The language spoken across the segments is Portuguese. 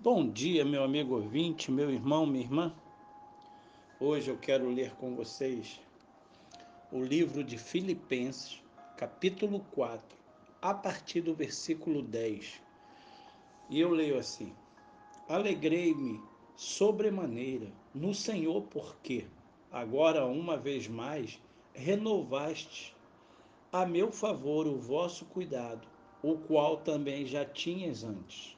Bom dia, meu amigo ouvinte, meu irmão, minha irmã. Hoje eu quero ler com vocês o livro de Filipenses, capítulo 4, a partir do versículo 10. E eu leio assim: Alegrei-me sobremaneira no Senhor, porque agora, uma vez mais, renovaste a meu favor o vosso cuidado, o qual também já tinhas antes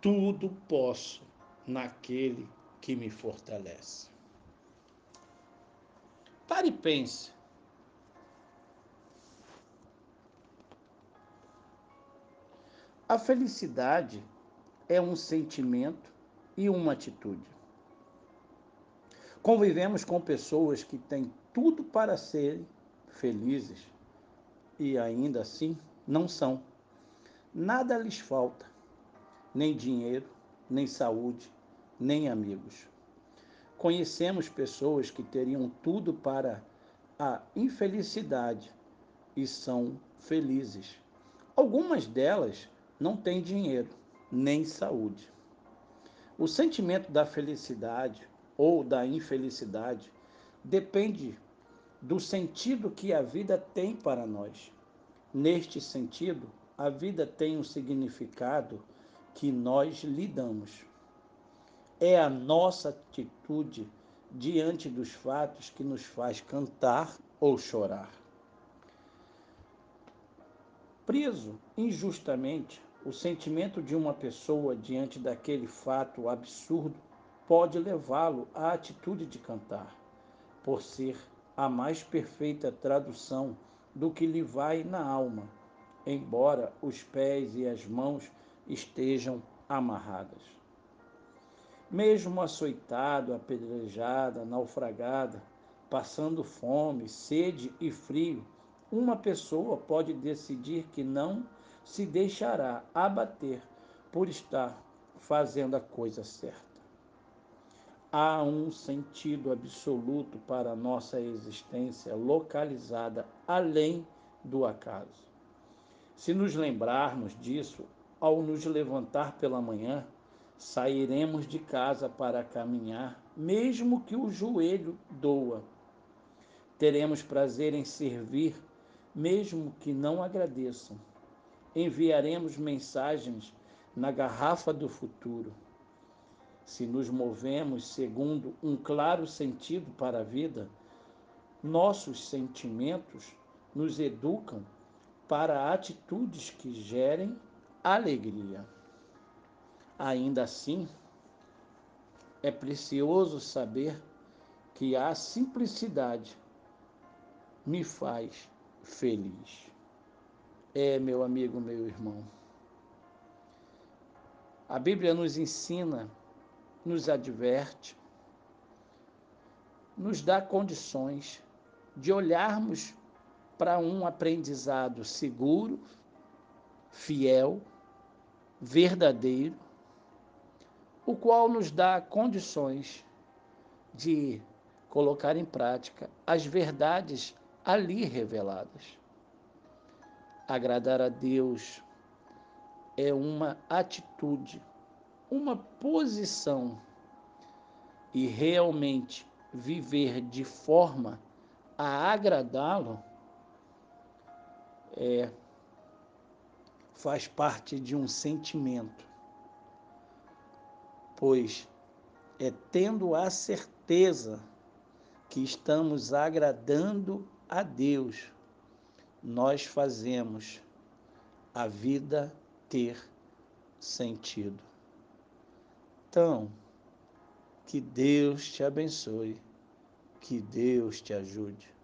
tudo posso naquele que me fortalece. Pare e pense. A felicidade é um sentimento e uma atitude. Convivemos com pessoas que têm tudo para serem felizes e ainda assim não são. Nada lhes falta nem dinheiro, nem saúde, nem amigos. Conhecemos pessoas que teriam tudo para a infelicidade e são felizes. Algumas delas não têm dinheiro, nem saúde. O sentimento da felicidade ou da infelicidade depende do sentido que a vida tem para nós. Neste sentido, a vida tem um significado que nós lidamos. É a nossa atitude diante dos fatos que nos faz cantar ou chorar. Preso injustamente, o sentimento de uma pessoa diante daquele fato absurdo pode levá-lo à atitude de cantar, por ser a mais perfeita tradução do que lhe vai na alma, embora os pés e as mãos estejam amarradas. Mesmo açoitado, apedrejada, naufragada, passando fome, sede e frio, uma pessoa pode decidir que não se deixará abater por estar fazendo a coisa certa. Há um sentido absoluto para nossa existência localizada além do acaso. Se nos lembrarmos disso, ao nos levantar pela manhã, sairemos de casa para caminhar, mesmo que o joelho doa. Teremos prazer em servir, mesmo que não agradeçam. Enviaremos mensagens na garrafa do futuro. Se nos movemos segundo um claro sentido para a vida, nossos sentimentos nos educam para atitudes que gerem alegria. Ainda assim, é precioso saber que a simplicidade me faz feliz. É, meu amigo, meu irmão. A Bíblia nos ensina, nos adverte, nos dá condições de olharmos para um aprendizado seguro, fiel, verdadeiro, o qual nos dá condições de colocar em prática as verdades ali reveladas. Agradar a Deus é uma atitude, uma posição e realmente viver de forma a agradá-lo é faz parte de um sentimento, pois é tendo a certeza que estamos agradando a Deus, nós fazemos a vida ter sentido. Então, que Deus te abençoe, que Deus te ajude.